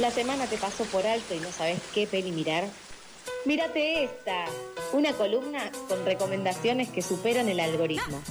¿La semana te pasó por alto y no sabes qué peli mirar? Mírate esta, una columna con recomendaciones que superan el algoritmo.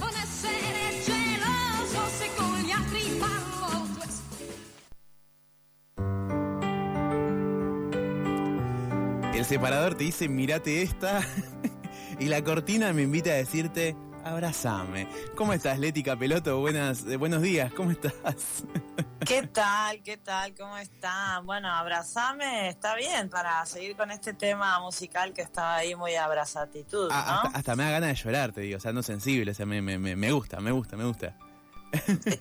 El separador te dice, mírate esta, y la cortina me invita a decirte, abrazame. ¿Cómo estás, Leti Capeloto? Buenas, eh, buenos días, ¿cómo estás? ¿Qué tal? ¿Qué tal? ¿Cómo están? Bueno, abrazame está bien para seguir con este tema musical que estaba ahí muy abrazatitud, ah, ¿no? hasta, me da ganas de llorar, te digo, o sea, no sensible, o sea, me, me, me gusta, me gusta, me gusta.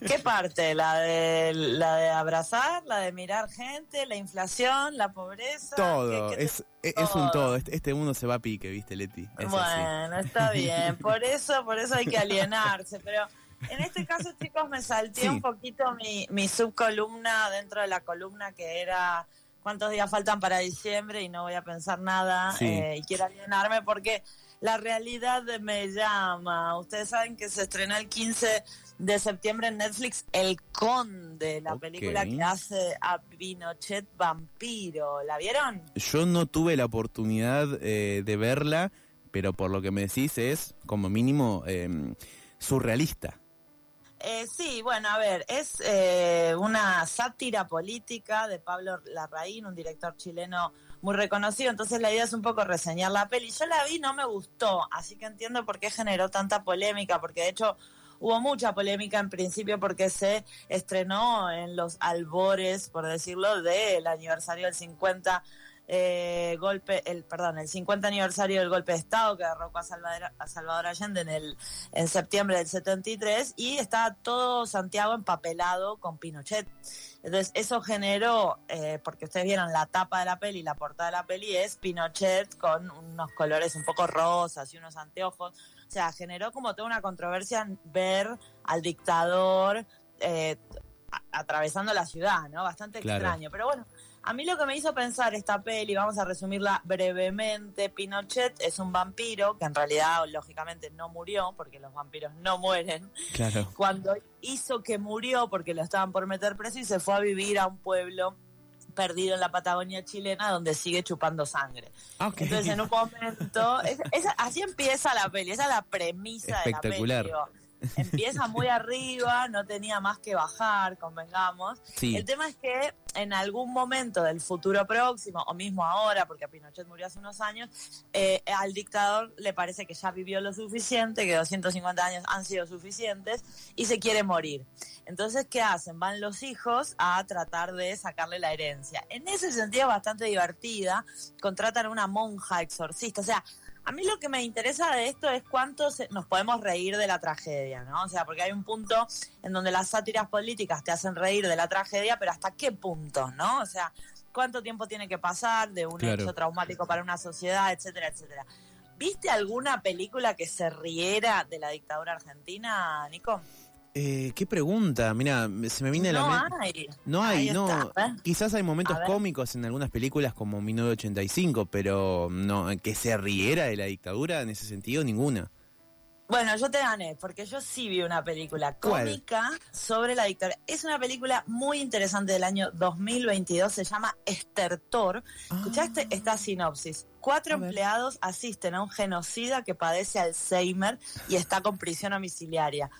¿Qué parte? ¿La de, ¿La de abrazar? ¿La de mirar gente? ¿La inflación? ¿La pobreza? Todo, es, es, un todo. Este, este, mundo se va a pique, ¿viste, Leti? bueno, está bien. Por eso, por eso hay que alienarse. Pero en este caso, chicos, me salté un poquito mi, mi subcolumna dentro de la columna que era cuántos días faltan para diciembre y no voy a pensar nada eh, y quiero alienarme porque la realidad me llama. Ustedes saben que se estrenó el 15 de septiembre en Netflix El Conde, la película que hace a Pinochet vampiro. ¿La vieron? Yo no tuve la oportunidad eh, de verla, pero por lo que me decís es como mínimo em, surrealista. Eh, sí, bueno, a ver, es eh, una sátira política de Pablo Larraín, un director chileno muy reconocido, entonces la idea es un poco reseñar la peli. Yo la vi, no me gustó, así que entiendo por qué generó tanta polémica, porque de hecho hubo mucha polémica en principio porque se estrenó en los albores, por decirlo, del aniversario del 50 eh, golpe, el perdón, el 50 aniversario del golpe de Estado que derrocó a Salvador, a Salvador Allende en el en septiembre del 73 y estaba todo Santiago empapelado con Pinochet. Entonces eso generó, eh, porque ustedes vieron la tapa de la peli, la portada de la peli es Pinochet con unos colores un poco rosas y unos anteojos. O sea, generó como toda una controversia ver al dictador eh, atravesando la ciudad, ¿no? Bastante extraño. Pero bueno, a mí lo que me hizo pensar esta peli, vamos a resumirla brevemente, Pinochet es un vampiro que en realidad lógicamente no murió, porque los vampiros no mueren. Claro. Cuando hizo que murió porque lo estaban por meter preso y se fue a vivir a un pueblo perdido en la Patagonia chilena donde sigue chupando sangre. Entonces en un momento, así empieza la peli, esa es la premisa de la peli. Empieza muy arriba, no tenía más que bajar, convengamos. El tema es que en algún momento del futuro próximo, o mismo ahora, porque Pinochet murió hace unos años, eh, al dictador le parece que ya vivió lo suficiente, que 250 años han sido suficientes, y se quiere morir. Entonces, ¿qué hacen? Van los hijos a tratar de sacarle la herencia. En ese sentido, bastante divertida, contratan a una monja exorcista, o sea, a mí lo que me interesa de esto es cuánto nos podemos reír de la tragedia, ¿no? O sea, porque hay un punto en donde las sátiras políticas te hacen reír de la tragedia, pero ¿hasta qué punto, no? O sea, cuánto tiempo tiene que pasar de un hecho traumático para una sociedad, etcétera, etcétera. ¿Viste alguna película que se riera de la dictadura argentina, Nico? Eh, qué pregunta, mira, se me viene no la Hay. No hay, no. Quizás hay momentos cómicos en algunas películas como 1985, pero no que se riera de la dictadura en ese sentido ninguna. Bueno, yo te gané, porque yo sí vi una película cómica sobre la dictadura. Es una película muy interesante del año 2022, se llama Estertor. ¿Escuchaste ah. esta sinopsis? Cuatro empleados asisten a un genocida que padece Alzheimer y está con prisión domiciliaria.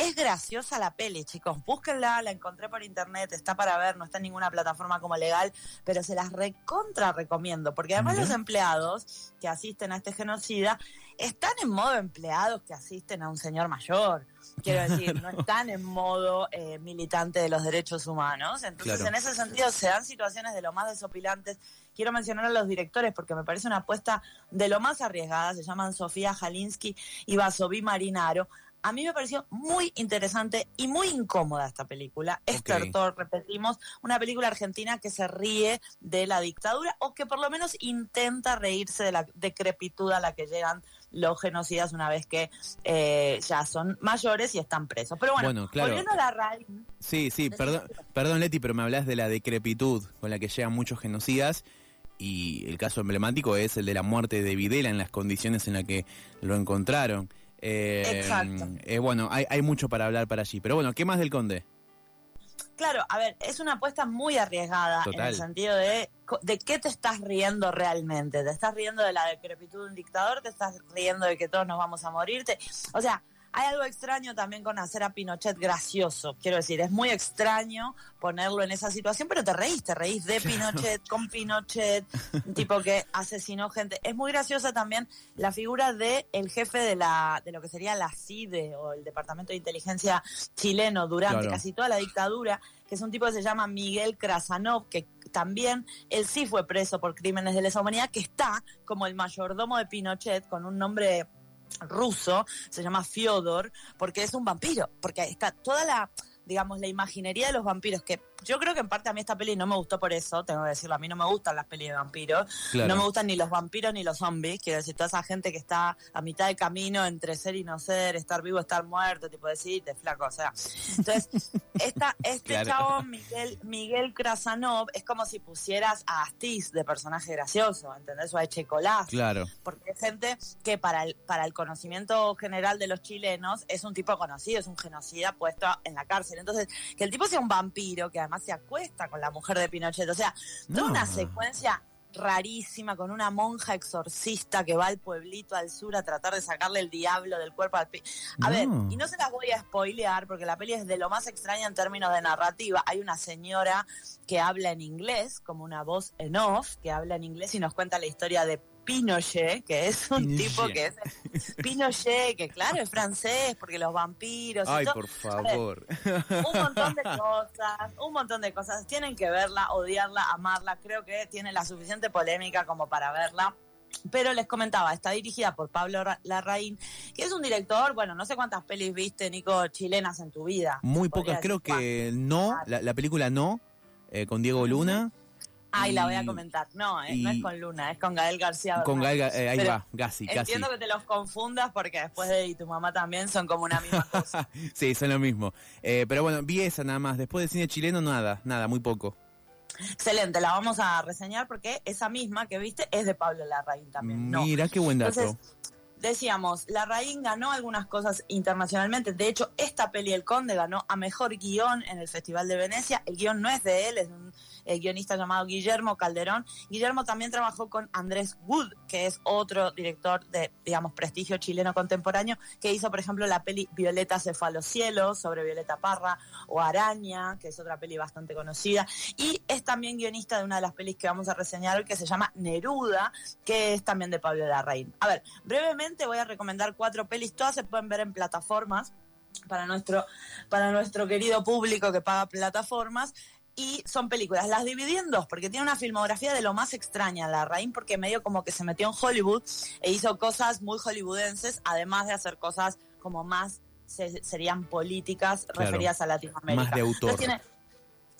Es graciosa la peli, chicos. Búsquenla, la encontré por internet, está para ver, no está en ninguna plataforma como legal, pero se las recontra recomiendo, porque además los empleados que asisten a este genocida están en modo empleados que asisten a un señor mayor. Quiero decir, no están en modo eh, militante de los derechos humanos. Entonces, en ese sentido, se dan situaciones de lo más desopilantes. Quiero mencionar a los directores porque me parece una apuesta de lo más arriesgada. Se llaman Sofía Jalinsky y Vasovi Marinaro a mí me pareció muy interesante y muy incómoda esta película. Okay. repetimos, una película argentina que se ríe de la dictadura o que por lo menos intenta reírse de la decrepitud a la que llegan los genocidas una vez que eh, ya son mayores y están presos. Pero bueno, volviendo a la raíz. Sí, sí, perdón, perdón Leti, pero me hablas de la decrepitud con la que llegan muchos genocidas y el caso emblemático es el de la muerte de Videla en las condiciones en las que lo encontraron. Eh, Exacto. Eh, bueno, hay, hay, mucho para hablar para allí. Pero bueno, ¿qué más del Conde? Claro, a ver, es una apuesta muy arriesgada en el sentido de de qué te estás riendo realmente. ¿Te estás riendo de la decrepitud de un dictador? ¿Te estás riendo de que todos nos vamos a morirte? O sea, hay algo extraño también con hacer a Pinochet gracioso, quiero decir, es muy extraño ponerlo en esa situación, pero te reís, te reís de Pinochet, con Pinochet, un tipo que asesinó gente. Es muy graciosa también la figura de el jefe de la de lo que sería la CIDE o el Departamento de Inteligencia chileno durante casi toda la dictadura, que es un tipo que se llama Miguel Krasanov, que también él sí fue preso por crímenes de lesa humanidad, que está como el mayordomo de Pinochet con un nombre ruso, se llama Fyodor, porque es un vampiro, porque está toda la digamos, la imaginería de los vampiros, que yo creo que en parte a mí esta peli no me gustó por eso, tengo que decirlo, a mí no me gustan las pelis de vampiros, no me gustan ni los vampiros ni los zombies, quiero decir, toda esa gente que está a mitad de camino entre ser y no ser, estar vivo, estar muerto, tipo decirte, flaco, o sea. Entonces, esta, este chabón, Miguel, Miguel Krasanov, es como si pusieras a Astiz de personaje gracioso, ¿entendés? O a Echecolás. Claro. Porque es gente que para el, para el conocimiento general de los chilenos es un tipo conocido, es un genocida puesto en la cárcel. Entonces, que el tipo sea un vampiro, que además se acuesta con la mujer de Pinochet. O sea, toda una secuencia rarísima con una monja exorcista que va al pueblito al sur a tratar de sacarle el diablo del cuerpo al pi A ver, y no se las voy a spoilear porque la peli es de lo más extraña en términos de narrativa. Hay una señora que habla en inglés, como una voz en off, que habla en inglés y nos cuenta la historia de Pinochet, que es un tipo que es Pinochet, que claro, es francés, porque los vampiros. Ay, por favor. un montón de cosas, un montón de cosas. Tienen que verla, odiarla, amarla. Creo que tiene la suficiente polémica como para verla. Pero les comentaba, está dirigida por Pablo Larraín, que es un director, bueno, no sé cuántas pelis viste, Nico, chilenas en tu vida. Muy pocas, creo que no, la, película no, eh, con Diego Luna. Ay, la voy a comentar. No, eh, no es con Luna, es con Gael García. Con Gael, eh, ahí va, Gassi, Entiendo que te los confundas porque después de y tu mamá también son como una misma cosa. sí, son lo mismo. Eh, pero bueno, vi esa nada más. Después de cine chileno, nada, nada, muy poco. Excelente, la vamos a reseñar porque esa misma que viste es de Pablo Larraín también. Mira qué buen dato. decíamos, Larraín ganó algunas cosas internacionalmente. De hecho, esta peli El Conde ganó a mejor guion en el Festival de Venecia. El guion no es de él, es un guionista llamado Guillermo Calderón. Guillermo también trabajó con Andrés Wood, que es otro director de, digamos, prestigio chileno contemporáneo, que hizo, por ejemplo, la peli Violeta Cefalocielo sobre Violeta Parra, o Araña, que es otra peli bastante conocida, y es también guionista de una de las pelis que vamos a reseñar hoy, que se llama Neruda, que es también de Pablo Larraín. A ver, brevemente voy a recomendar cuatro pelis, todas se pueden ver en plataformas para nuestro, para nuestro querido público que paga plataformas y son películas. Las dividí en dos porque tiene una filmografía de lo más extraña, la Rain, porque medio como que se metió en Hollywood e hizo cosas muy hollywoodenses, además de hacer cosas como más serían políticas referidas a Latinoamérica. Más de autor.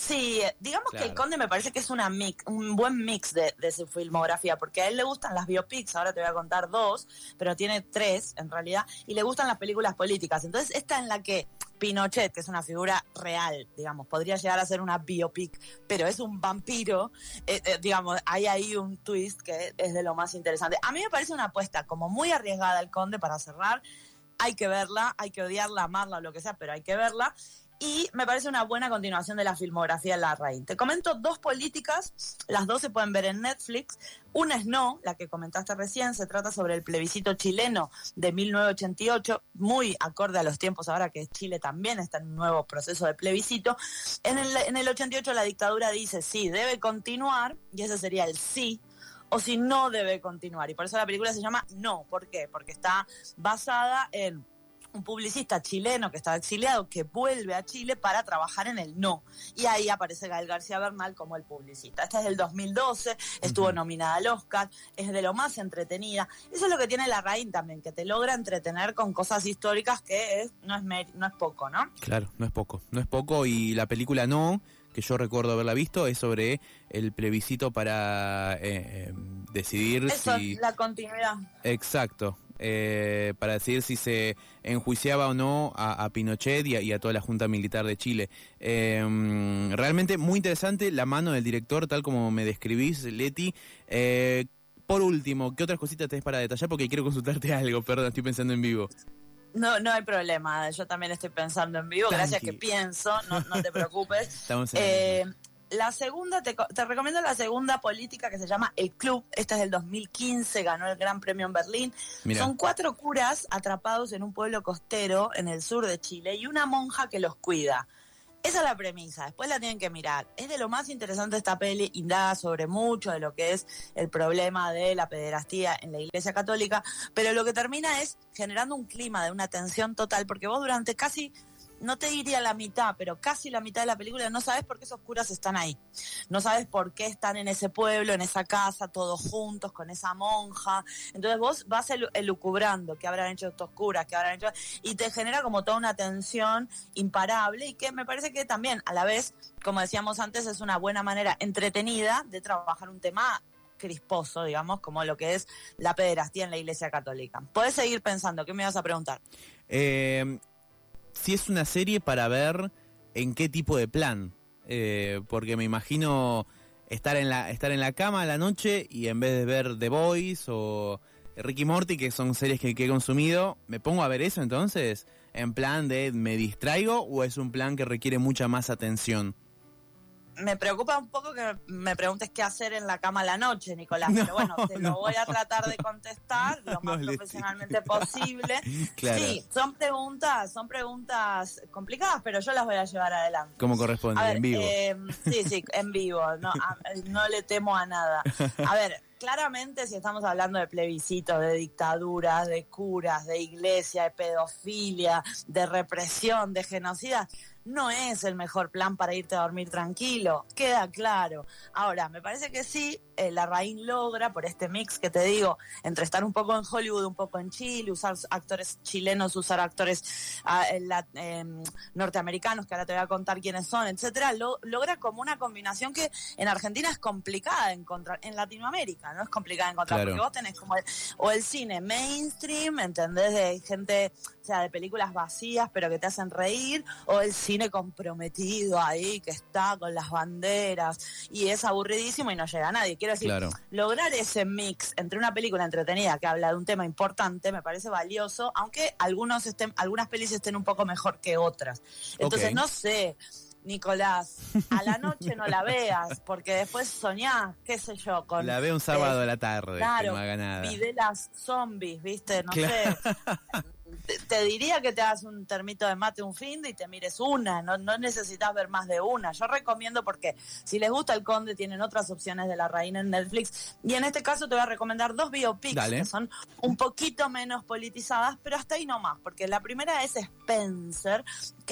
Sí, digamos que el Conde me parece que es una mix, un buen mix de, de, su filmografía, porque a él le gustan las biopics, ahora te voy a contar dos, pero tiene tres en realidad, y le gustan las películas políticas. Entonces, esta en la que Pinochet, que es una figura real, digamos, podría llegar a ser una biopic, pero es un vampiro, eh, eh, digamos, hay ahí un twist que es de lo más interesante. A mí me parece una apuesta como muy arriesgada el Conde para cerrar. Hay que verla, hay que odiarla, amarla o lo que sea, pero hay que verla y me parece una buena continuación de la filmografía de Larraín. Te comento dos políticas, las dos se pueden ver en Netflix. Una es No, la que comentaste recién, se trata sobre el plebiscito chileno de 1988, muy acorde a los tiempos ahora que Chile también está en un nuevo proceso de plebiscito. En el, en el 88 la dictadura dice sí, debe continuar, y ese sería el sí, o si no debe continuar. Y por eso la película se llama No. ¿Por qué? Porque está basada en un publicista chileno que estaba exiliado que vuelve a Chile para trabajar en el No. Y ahí aparece Gael García Bernal como el publicista. Esta es del 2012, estuvo nominada al Oscar, es de lo más entretenida. Eso es lo que tiene la Rain también, que te logra entretener con cosas históricas que es, no, es no es poco, ¿no? Claro, no es poco. No es poco y la película No que yo recuerdo haberla visto es sobre el plebiscito para eh, eh, decidir Eso, la continuidad. Exacto, eh, para decidir si se enjuiciaba o no a, Pinochet y a, toda la Junta Militar de Chile. Em, realmente muy interesante la mano del director, tal como me describís, Leti. Eh, por último, ¿qué otras cositas tenés para detallar? Porque quiero consultarte algo, perdón, estoy pensando en vivo. No, no hay problema. Yo también estoy pensando en vivo. Gracias que pienso. No, no te preocupes. eh, la segunda, te, te, recomiendo la segunda política que se llama El Club. Esta es del 2015, ganó el Gran Premio en Berlín. Son cuatro curas atrapados en un pueblo costero en el sur de Chile y una monja que los cuida. Esa es la premisa, después la tienen que mirar. Es de lo más interesante esta peli, indaga sobre mucho de lo que es el problema de la pederastía en la Iglesia Católica, pero lo que termina es generando un clima de una tensión total, porque vos durante casi no te diría la mitad, pero casi la mitad de la película no sabes por qué esos curas están ahí. No sabes por qué están en ese pueblo, en esa casa, todos juntos, con esa monja. Entonces vos vas elucubrando qué habrán hecho estos curas, qué habrán hecho. Y te genera como toda una tensión imparable y que me parece que también, a la vez, como decíamos antes, es una buena manera entretenida de trabajar un tema crisposo, digamos, como lo que es la pederastía en la Iglesia Católica. Puedes seguir pensando, ¿qué me vas a preguntar? Eh, si es una serie para ver en qué tipo de plan. Eh, porque me imagino estar en la estar en la cama a la noche y en vez de ver The Boys o Ricky Morty, que son series que, que, he consumido, ¿me pongo a ver eso entonces? ¿En plan de me distraigo o es un plan que requiere mucha más atención? Me preocupa un poco que me preguntes qué hacer en la cama a la noche, Nicolás, pero bueno, te lo voy a tratar de contestar lo más profesionalmente posible. Sí, son preguntas, son preguntas complicadas, pero yo las voy a llevar adelante. Como corresponde, en vivo. Eh, sí, sí, en vivo, no, no le temo a nada. A ver, claramente si estamos hablando de plebiscitos, de dictaduras, de curas, de iglesia, de pedofilia, de represión, de genocida, no es el mejor plan para irte a dormir tranquilo, queda claro. Ahora, me parece que sí, eh, la Raín logra, por este mix que te digo, entre estar un poco en Hollywood, un poco en Chile, usar actores chilenos, usar actores ah, em, norteamericanos, que ahora te voy a contar quiénes son, etcétera, logra como una combinación que en Argentina es complicada de encontrar, en Latinoamérica no es complicada de encontrar, porque vos tenés como el, o el cine mainstream, ¿entendés? De gente, o sea, de películas vacías, pero que te hacen reír, o el cine comprometido ahí, que está con las banderas, y es aburridísimo y no llega a nadie. Quiero decir, lograr ese mix entre una película entretenida que habla de un tema importante me parece valioso, aunque algunos estén, algunas pelis estén un poco mejor que otras. Entonces, no sé. Nicolás, a la noche no la veas, porque después soñás, qué sé yo, con... La veo un sábado a la tarde, claro, las zombies, viste, no sé. te, diría que te hagas un termito de mate un fin y te mires una, no, no necesitas ver más de una. Yo recomiendo porque si les gusta el Conde tienen otras opciones de la reina en Netflix. Y en este caso te voy a recomendar dos biopics que son un poquito menos politizadas, pero hasta ahí no más, porque la primera es Spencer,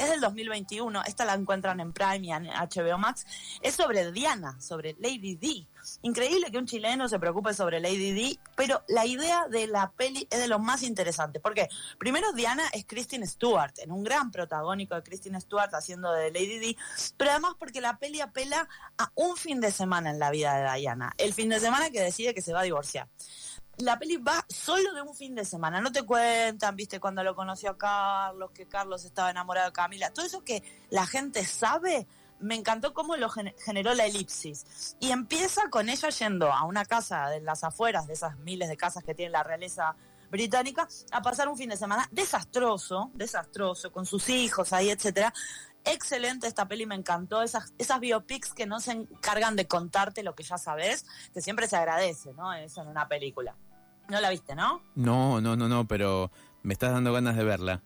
es del 2021, esta la encuentran en Prime y en HBO Max, es sobre Diana, sobre Lady D Increíble que un chileno se preocupe sobre Lady Di, pero la idea de la peli es de lo más interesante. Porque primero Diana es Kristen Stewart, en un gran protagónico de Kristen Stewart haciendo de Lady Di, pero además porque la peli apela a un fin de semana en la vida de Diana, el fin de semana que decide que se va a divorciar la peli va solo de un fin de semana. No te cuentan, viste, cuando lo conoció a Carlos, que Carlos estaba enamorado de Camila. Todo eso que la gente sabe, me encantó cómo lo generó la elipsis. Y empieza con ella yendo a una casa de las afueras, de esas miles de casas que tiene la realeza británica, a pasar un fin de semana desastroso, desastroso, con sus hijos ahí, etcétera. Excelente esta peli, me encantó. Esas, esas biopics que no se encargan de contarte lo que ya sabes, que siempre se agradece, ¿no? Eso en una película. No la viste, ¿no? No, no, no, no, pero me estás dando ganas de verla.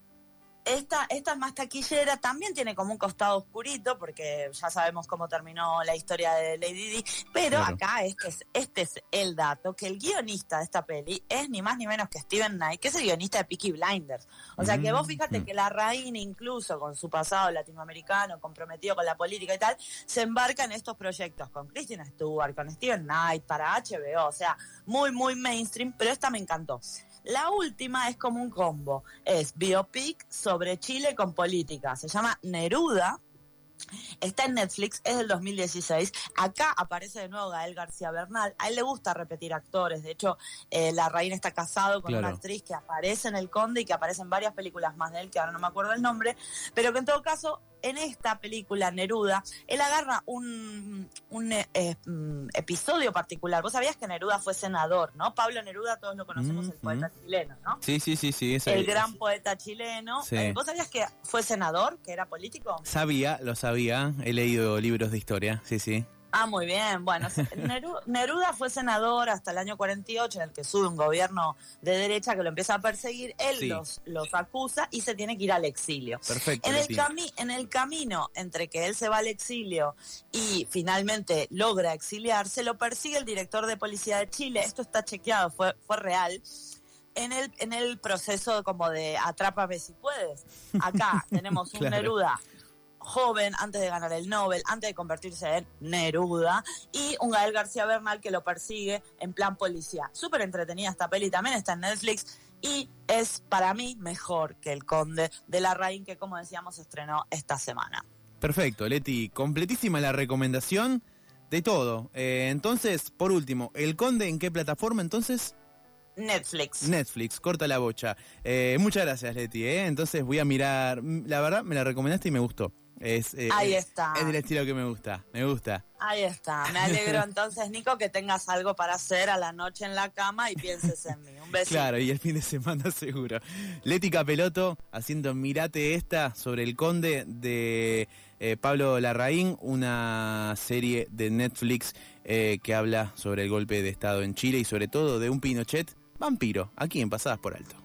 Esta, esta más taquillera también tiene como un costado oscurito, porque ya sabemos cómo terminó la historia de Lady Di, pero acá este es, este es el dato, que el guionista de esta peli es ni más ni menos que Steven Knight, que es el guionista de Peaky Blinders. O sea que vos fíjate mm. que la reina, incluso con su pasado latinoamericano, comprometido con la política y tal, se embarca en estos proyectos con Christina Stewart, con Steven Knight, para HBO, o sea, muy, muy mainstream, pero esta me encantó. La última es como un combo. Es biopic sobre Chile con política. Se llama Neruda. Está en Netflix, es del 2016. Acá aparece de nuevo Gael García Bernal. A él le gusta repetir actores. De hecho, eh, la reina está casado con una actriz que aparece en El Conde y que aparece en varias películas más de él, que ahora no me acuerdo el nombre. Pero que en todo caso en esta película, Neruda, él agarra un, un eh, mm, episodio particular. Vos sabías que Neruda fue senador, ¿no? Pablo Neruda, todos lo conocemos, el poeta chileno, ¿no? Sí, sí, sí, sí. el gran poeta chileno. Eh, ¿Vos sabías que fue senador, que era político? Sabía, lo sabía. He leído libros de historia, sí, sí. Ah, muy bien. Bueno, Neruda fue senador hasta el año 48, en el que sube un gobierno de derecha que lo empieza a perseguir. Él los, los acusa y se tiene que ir al exilio. Perfecto. En el, en el camino entre que él se va al exilio y finalmente logra exiliarse, lo persigue el director de policía de Chile. Esto está chequeado, fue, fue real. En el, en el proceso como de atrápame si puedes. Acá tenemos un Neruda joven, antes de ganar el Nobel, antes de convertirse en Neruda, y un Gael García Bernal que lo persigue en plan policía. Súper entretenida esta peli, también está en Netflix y es para mí mejor que El Conde de la Rain, que como decíamos estrenó esta semana. Perfecto, Leti, completísima la recomendación de todo. Eh, entonces, por último, ¿El Conde en qué plataforma entonces? Netflix. Netflix, corta la bocha. Eh, muchas gracias, Leti. Eh. Entonces voy a mirar. La verdad, me la recomendaste y me gustó. Es, eh, Ahí está. Es del estilo que me gusta, me gusta. Ahí está. Me alegro entonces, Nico, que tengas algo para hacer a la noche en la cama y pienses en mí. Un beso. Claro, y el fin de semana seguro. Leti Capeloto haciendo Mirate esta sobre el conde de eh, Pablo Larraín, una serie de Netflix eh, que habla sobre el golpe de Estado en Chile y sobre todo de un Pinochet vampiro, aquí en Pasadas por Alto.